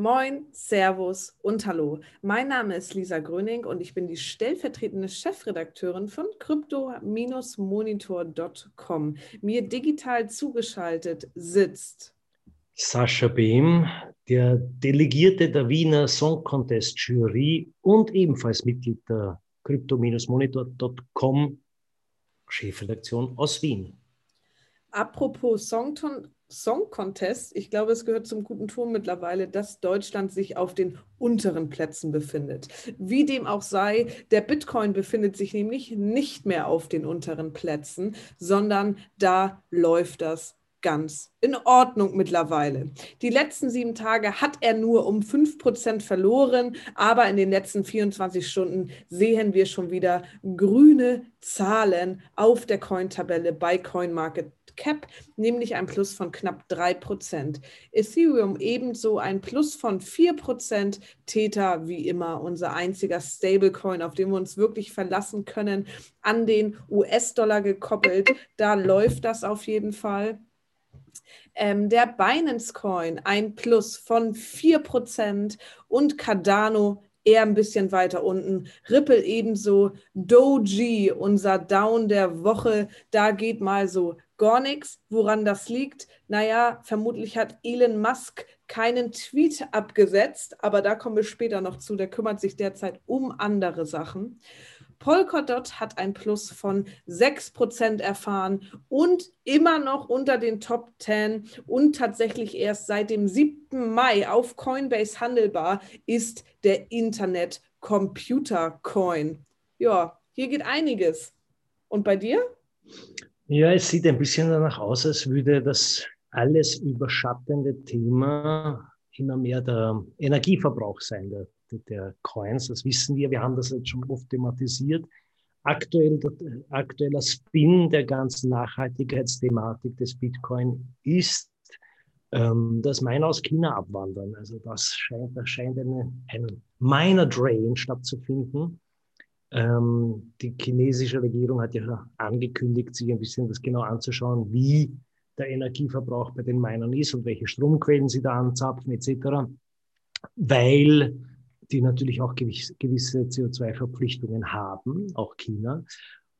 Moin, Servus und Hallo. Mein Name ist Lisa Gröning und ich bin die stellvertretende Chefredakteurin von crypto-monitor.com. Mir digital zugeschaltet sitzt Sascha Behm, der Delegierte der Wiener Song Contest Jury und ebenfalls Mitglied der crypto-monitor.com Chefredaktion aus Wien. Apropos Songton Song Contest, ich glaube, es gehört zum guten Ton mittlerweile, dass Deutschland sich auf den unteren Plätzen befindet. Wie dem auch sei, der Bitcoin befindet sich nämlich nicht mehr auf den unteren Plätzen, sondern da läuft das ganz in Ordnung mittlerweile. Die letzten sieben Tage hat er nur um 5% verloren, aber in den letzten 24 Stunden sehen wir schon wieder grüne Zahlen auf der Coin-Tabelle bei CoinMarket Cap, nämlich ein Plus von knapp 3%. Ethereum ebenso ein Plus von 4%. Tether, wie immer, unser einziger Stablecoin, auf den wir uns wirklich verlassen können, an den US-Dollar gekoppelt. Da läuft das auf jeden Fall. Ähm, der Binance Coin ein Plus von 4% und Cardano eher ein bisschen weiter unten. Ripple ebenso. Doji, unser Down der Woche, da geht mal so gar nichts. Woran das liegt? Naja, vermutlich hat Elon Musk keinen Tweet abgesetzt, aber da kommen wir später noch zu. Der kümmert sich derzeit um andere Sachen. Polkadot hat ein Plus von 6% erfahren und immer noch unter den Top 10 und tatsächlich erst seit dem 7. Mai auf Coinbase handelbar ist der Internet Computer Coin. Ja, hier geht einiges. Und bei dir? Ja, es sieht ein bisschen danach aus, als würde das alles überschattende Thema immer mehr der Energieverbrauch sein, der der Coins. Das wissen wir. Wir haben das jetzt schon oft thematisiert. Aktuell, aktueller Spin der ganzen Nachhaltigkeitsthematik des Bitcoin ist, ähm, dass Miner aus China abwandern. Also das scheint, da scheint eine, ein Miner Drain stattzufinden. Ähm, die chinesische Regierung hat ja angekündigt, sich ein bisschen das genau anzuschauen, wie der Energieverbrauch bei den Minern ist und welche Stromquellen sie da anzapfen etc. Weil die natürlich auch gewisse CO2-Verpflichtungen haben, auch China,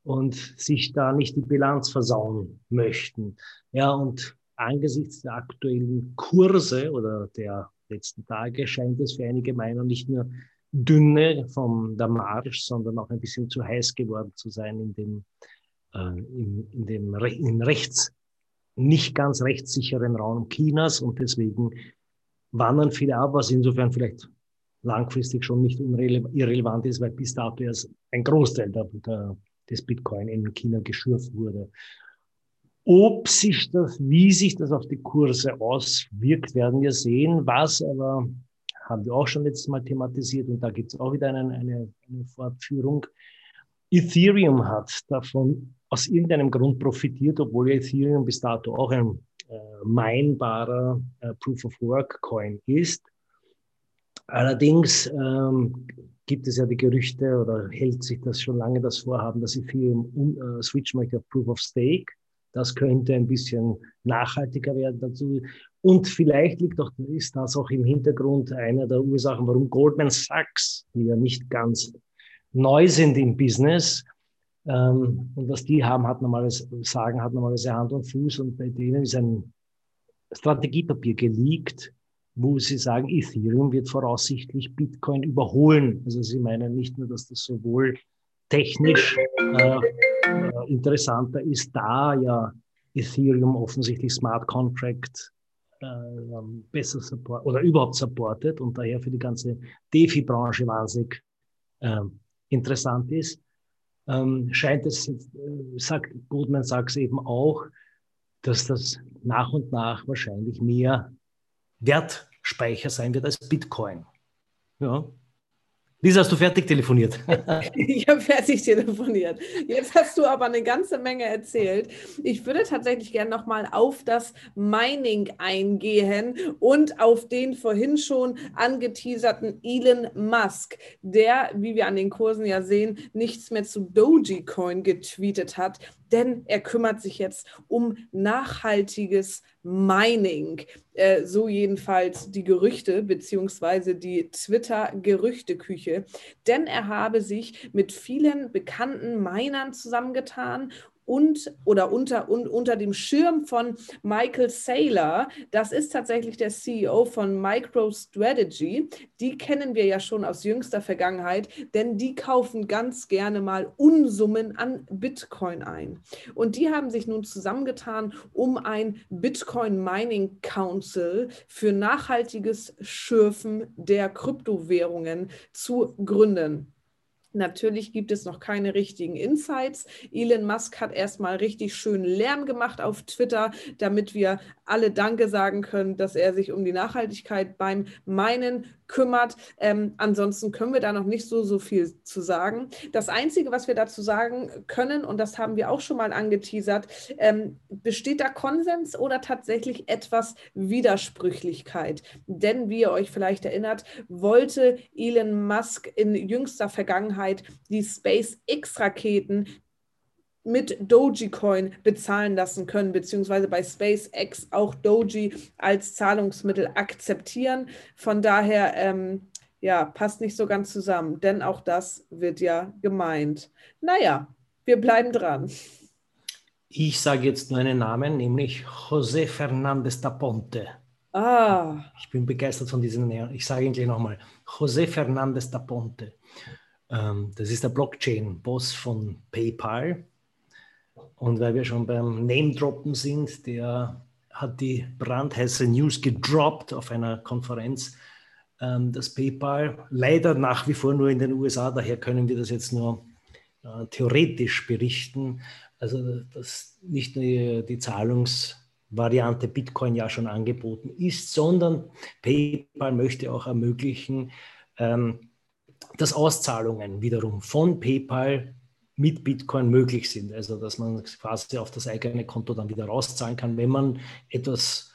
und sich da nicht die Bilanz versauen möchten. Ja, und angesichts der aktuellen Kurse oder der letzten Tage scheint es für einige Meinung nicht nur dünne von der Marsch, sondern auch ein bisschen zu heiß geworden zu sein in dem, äh, in, in dem in rechts, nicht ganz rechtssicheren Raum Chinas und deswegen wandern viele ab, was insofern vielleicht langfristig schon nicht irrelevant ist, weil bis dato erst ein Großteil der, der, des Bitcoin in China geschürft wurde. Ob sich das, wie sich das auf die Kurse auswirkt, werden wir sehen. Was aber haben wir auch schon letztes Mal thematisiert und da gibt es auch wieder eine, eine, eine Fortführung. Ethereum hat davon aus irgendeinem Grund profitiert, obwohl Ethereum bis dato auch ein äh, meinbarer äh, Proof of Work Coin ist. Allerdings ähm, gibt es ja die Gerüchte oder hält sich das schon lange das Vorhaben, dass Ethereum um, äh, switchen möchte auf Proof of Stake. Das könnte ein bisschen nachhaltiger werden dazu. Und vielleicht liegt auch, ist das auch im Hintergrund einer der Ursachen, warum Goldman Sachs, die ja nicht ganz neu sind im Business, ähm, und was die haben, hat normalerweise, sagen, hat normalerweise Hand und Fuß und bei denen ist ein Strategiepapier geleakt, wo Sie sagen, Ethereum wird voraussichtlich Bitcoin überholen. Also Sie meinen nicht nur, dass das sowohl technisch äh, äh, interessanter ist, da ja Ethereum offensichtlich Smart Contract besser support oder überhaupt supportet und daher für die ganze DeFi-Branche wahnsinnig äh, interessant ist. Ähm, scheint es, äh, sagt Goldman Sachs eben auch, dass das nach und nach wahrscheinlich mehr Wertspeicher sein wird als Bitcoin. Ja. Lisa, hast du fertig telefoniert? ich habe fertig telefoniert. Jetzt hast du aber eine ganze Menge erzählt. Ich würde tatsächlich gerne nochmal auf das Mining eingehen und auf den vorhin schon angeteaserten Elon Musk, der, wie wir an den Kursen ja sehen, nichts mehr zu Dogecoin getweetet hat. Denn er kümmert sich jetzt um nachhaltiges Mining. Äh, so jedenfalls die Gerüchte beziehungsweise die Twitter-Gerüchteküche. Denn er habe sich mit vielen bekannten Minern zusammengetan und oder unter, un, unter dem Schirm von Michael Saylor. Das ist tatsächlich der CEO von MicroStrategy. Die kennen wir ja schon aus jüngster Vergangenheit, denn die kaufen ganz gerne mal Unsummen an Bitcoin ein. Und die haben sich nun zusammengetan, um ein Bitcoin Mining Council für nachhaltiges Schürfen der Kryptowährungen zu gründen. Natürlich gibt es noch keine richtigen Insights. Elon Musk hat erstmal richtig schön Lärm gemacht auf Twitter, damit wir alle Danke sagen können, dass er sich um die Nachhaltigkeit beim Meinen kümmert. Ähm, ansonsten können wir da noch nicht so, so viel zu sagen. Das Einzige, was wir dazu sagen können, und das haben wir auch schon mal angeteasert, ähm, besteht da Konsens oder tatsächlich etwas Widersprüchlichkeit? Denn, wie ihr euch vielleicht erinnert, wollte Elon Musk in jüngster Vergangenheit die SpaceX-Raketen mit Dogecoin bezahlen lassen können, beziehungsweise bei SpaceX auch Doji als Zahlungsmittel akzeptieren. Von daher, ähm, ja, passt nicht so ganz zusammen, denn auch das wird ja gemeint. Naja, wir bleiben dran. Ich sage jetzt nur einen Namen, nämlich José Fernández da Ponte. Ah. Ich bin begeistert von diesem Namen. Ich sage ihn gleich nochmal. José Fernández da Ponte. Ähm, das ist der Blockchain-Boss von PayPal und weil wir schon beim Name-Droppen sind, der hat die brandheiße News gedroppt auf einer Konferenz, ähm, dass PayPal. Leider nach wie vor nur in den USA, daher können wir das jetzt nur äh, theoretisch berichten, also dass nicht nur die, Zahlungsvariante Bitcoin ja schon angeboten ist, sondern PayPal möchte auch ermöglichen, ähm, dass Auszahlungen wiederum von PayPal mit Bitcoin möglich sind. Also dass man quasi auf das eigene Konto dann wieder rauszahlen kann, wenn man etwas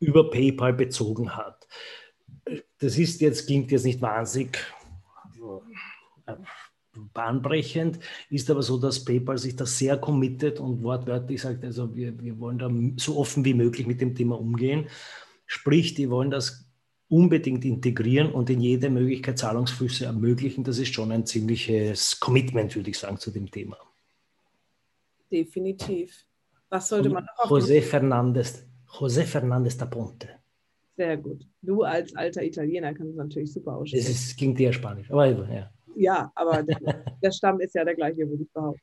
über PayPal bezogen hat. Das ist jetzt, klingt jetzt nicht wahnsinnig äh, bahnbrechend, ist aber so, dass PayPal sich da sehr committet und wortwörtlich sagt, also wir, wir wollen da so offen wie möglich mit dem Thema umgehen. Sprich, die wollen das unbedingt integrieren und in jede Möglichkeit Zahlungsflüsse ermöglichen. Das ist schon ein ziemliches Commitment, würde ich sagen, zu dem Thema. Definitiv. Was sollte man noch José Fernandez, José Fernandez da Ponte. Sehr gut. Du als alter Italiener kannst es natürlich super aussprechen. Es klingt eher Spanisch, aber ja. Ja, aber der, der Stamm ist ja der gleiche, würde ich behaupten.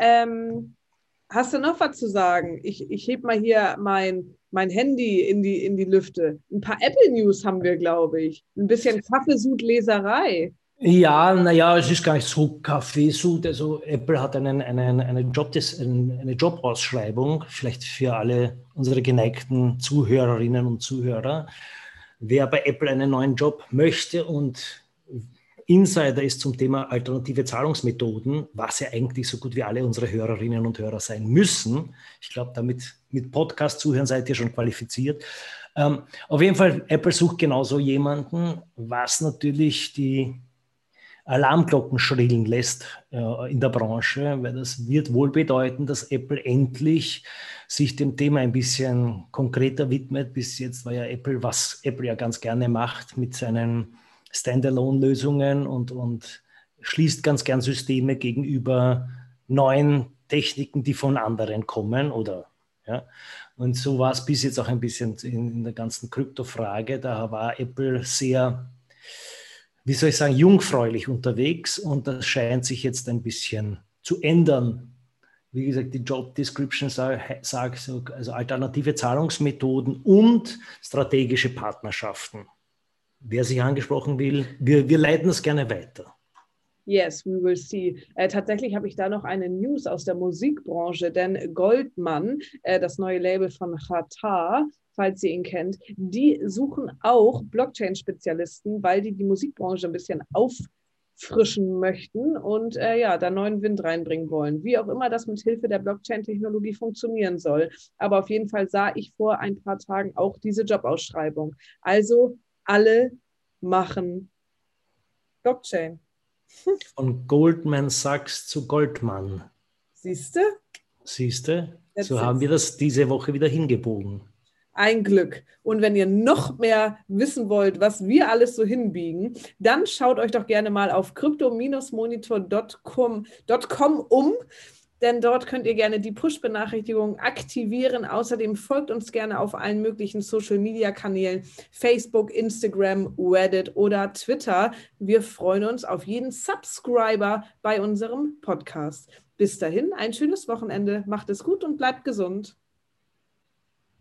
Ähm, hast du noch was zu sagen? Ich, ich heb mal hier mein mein Handy in die, in die Lüfte. Ein paar Apple News haben wir, glaube ich. Ein bisschen Kaffeesud-Leserei. Ja, naja, es ist gar nicht so Kaffeesud. Also Apple hat einen, einen, eine, Job, eine Jobausschreibung, vielleicht für alle unsere geneigten Zuhörerinnen und Zuhörer. Wer bei Apple einen neuen Job möchte und Insider ist zum Thema alternative Zahlungsmethoden, was ja eigentlich so gut wie alle unsere Hörerinnen und Hörer sein müssen. Ich glaube, damit mit Podcast zuhören seid ihr schon qualifiziert. Ähm, auf jeden Fall, Apple sucht genauso jemanden, was natürlich die Alarmglocken schrillen lässt äh, in der Branche, weil das wird wohl bedeuten, dass Apple endlich sich dem Thema ein bisschen konkreter widmet. Bis jetzt war ja Apple, was Apple ja ganz gerne macht mit seinen Standalone-Lösungen und, und schließt ganz gern Systeme gegenüber neuen Techniken, die von anderen kommen oder ja. Und so war es bis jetzt auch ein bisschen in, in der ganzen Krypto-Frage. Da war Apple sehr, wie soll ich sagen, jungfräulich unterwegs und das scheint sich jetzt ein bisschen zu ändern. Wie gesagt, die Job Description sagt, also alternative Zahlungsmethoden und strategische Partnerschaften wer sich angesprochen will, wir, wir leiten das gerne weiter. Yes, we will see. Äh, tatsächlich habe ich da noch eine News aus der Musikbranche, denn Goldman, äh, das neue Label von Qatar, falls ihr ihn kennt, die suchen auch Blockchain-Spezialisten, weil die die Musikbranche ein bisschen auffrischen möchten und äh, ja, da neuen Wind reinbringen wollen. Wie auch immer das mit Hilfe der Blockchain-Technologie funktionieren soll. Aber auf jeden Fall sah ich vor ein paar Tagen auch diese Jobausschreibung. Also alle machen Blockchain. Von Goldman Sachs zu Goldman. Siehst du? Siehste, so haben wir das diese Woche wieder hingebogen. Ein Glück. Und wenn ihr noch mehr wissen wollt, was wir alles so hinbiegen, dann schaut euch doch gerne mal auf crypto-monitor.com um denn dort könnt ihr gerne die Push-Benachrichtigungen aktivieren. Außerdem folgt uns gerne auf allen möglichen Social-Media-Kanälen, Facebook, Instagram, Reddit oder Twitter. Wir freuen uns auf jeden Subscriber bei unserem Podcast. Bis dahin, ein schönes Wochenende, macht es gut und bleibt gesund.